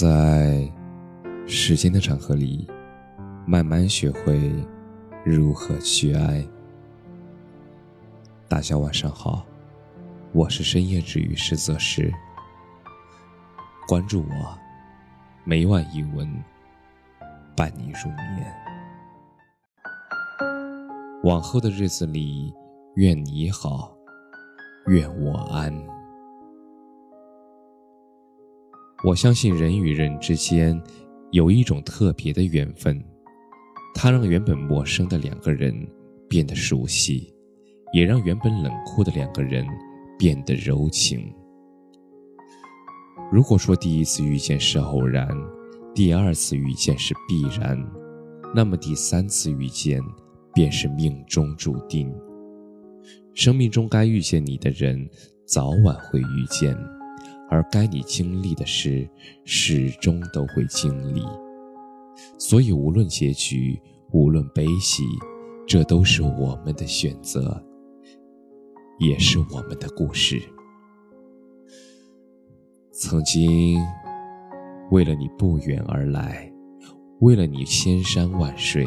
在时间的长河里，慢慢学会如何去爱。大家晚上好，我是深夜治愈师泽师。关注我，每晚一文伴你入眠。往后的日子里，愿你好，愿我安。我相信人与人之间有一种特别的缘分，它让原本陌生的两个人变得熟悉，也让原本冷酷的两个人变得柔情。如果说第一次遇见是偶然，第二次遇见是必然，那么第三次遇见便是命中注定。生命中该遇见你的人，早晚会遇见。而该你经历的事，始终都会经历。所以，无论结局，无论悲喜，这都是我们的选择，也是我们的故事。曾经，为了你不远而来，为了你千山万水，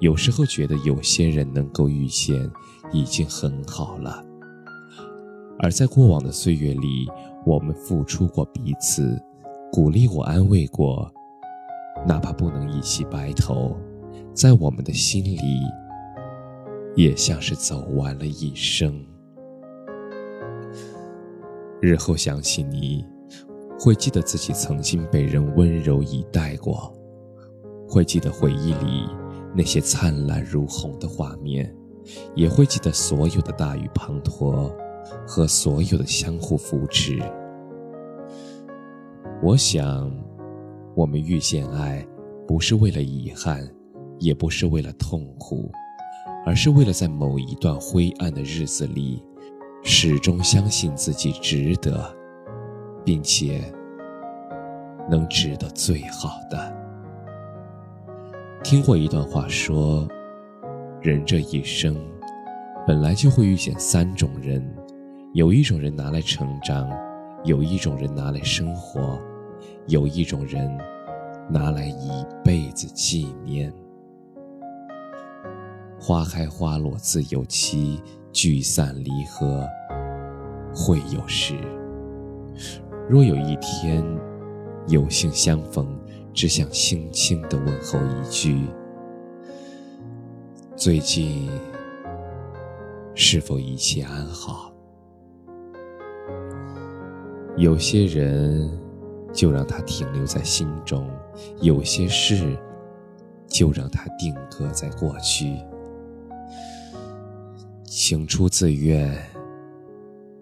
有时候觉得有些人能够遇见，已经很好了。而在过往的岁月里，我们付出过彼此，鼓励我，安慰过，哪怕不能一起白头，在我们的心里，也像是走完了一生。日后想起你，会记得自己曾经被人温柔以待过，会记得回忆里那些灿烂如虹的画面，也会记得所有的大雨滂沱。和所有的相互扶持，我想，我们遇见爱，不是为了遗憾，也不是为了痛苦，而是为了在某一段灰暗的日子里，始终相信自己值得，并且能值得最好的。听过一段话说，人这一生，本来就会遇见三种人。有一种人拿来成长，有一种人拿来生活，有一种人拿来一辈子纪念。花开花落自有期，聚散离合会有时。若有一天有幸相逢，只想轻轻的问候一句：最近是否一切安好？有些人，就让他停留在心中；有些事，就让他定格在过去。情出自愿，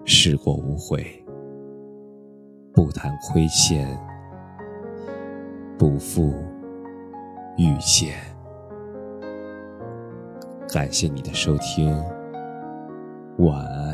事过无悔，不谈亏欠，不负遇见。感谢你的收听，晚安。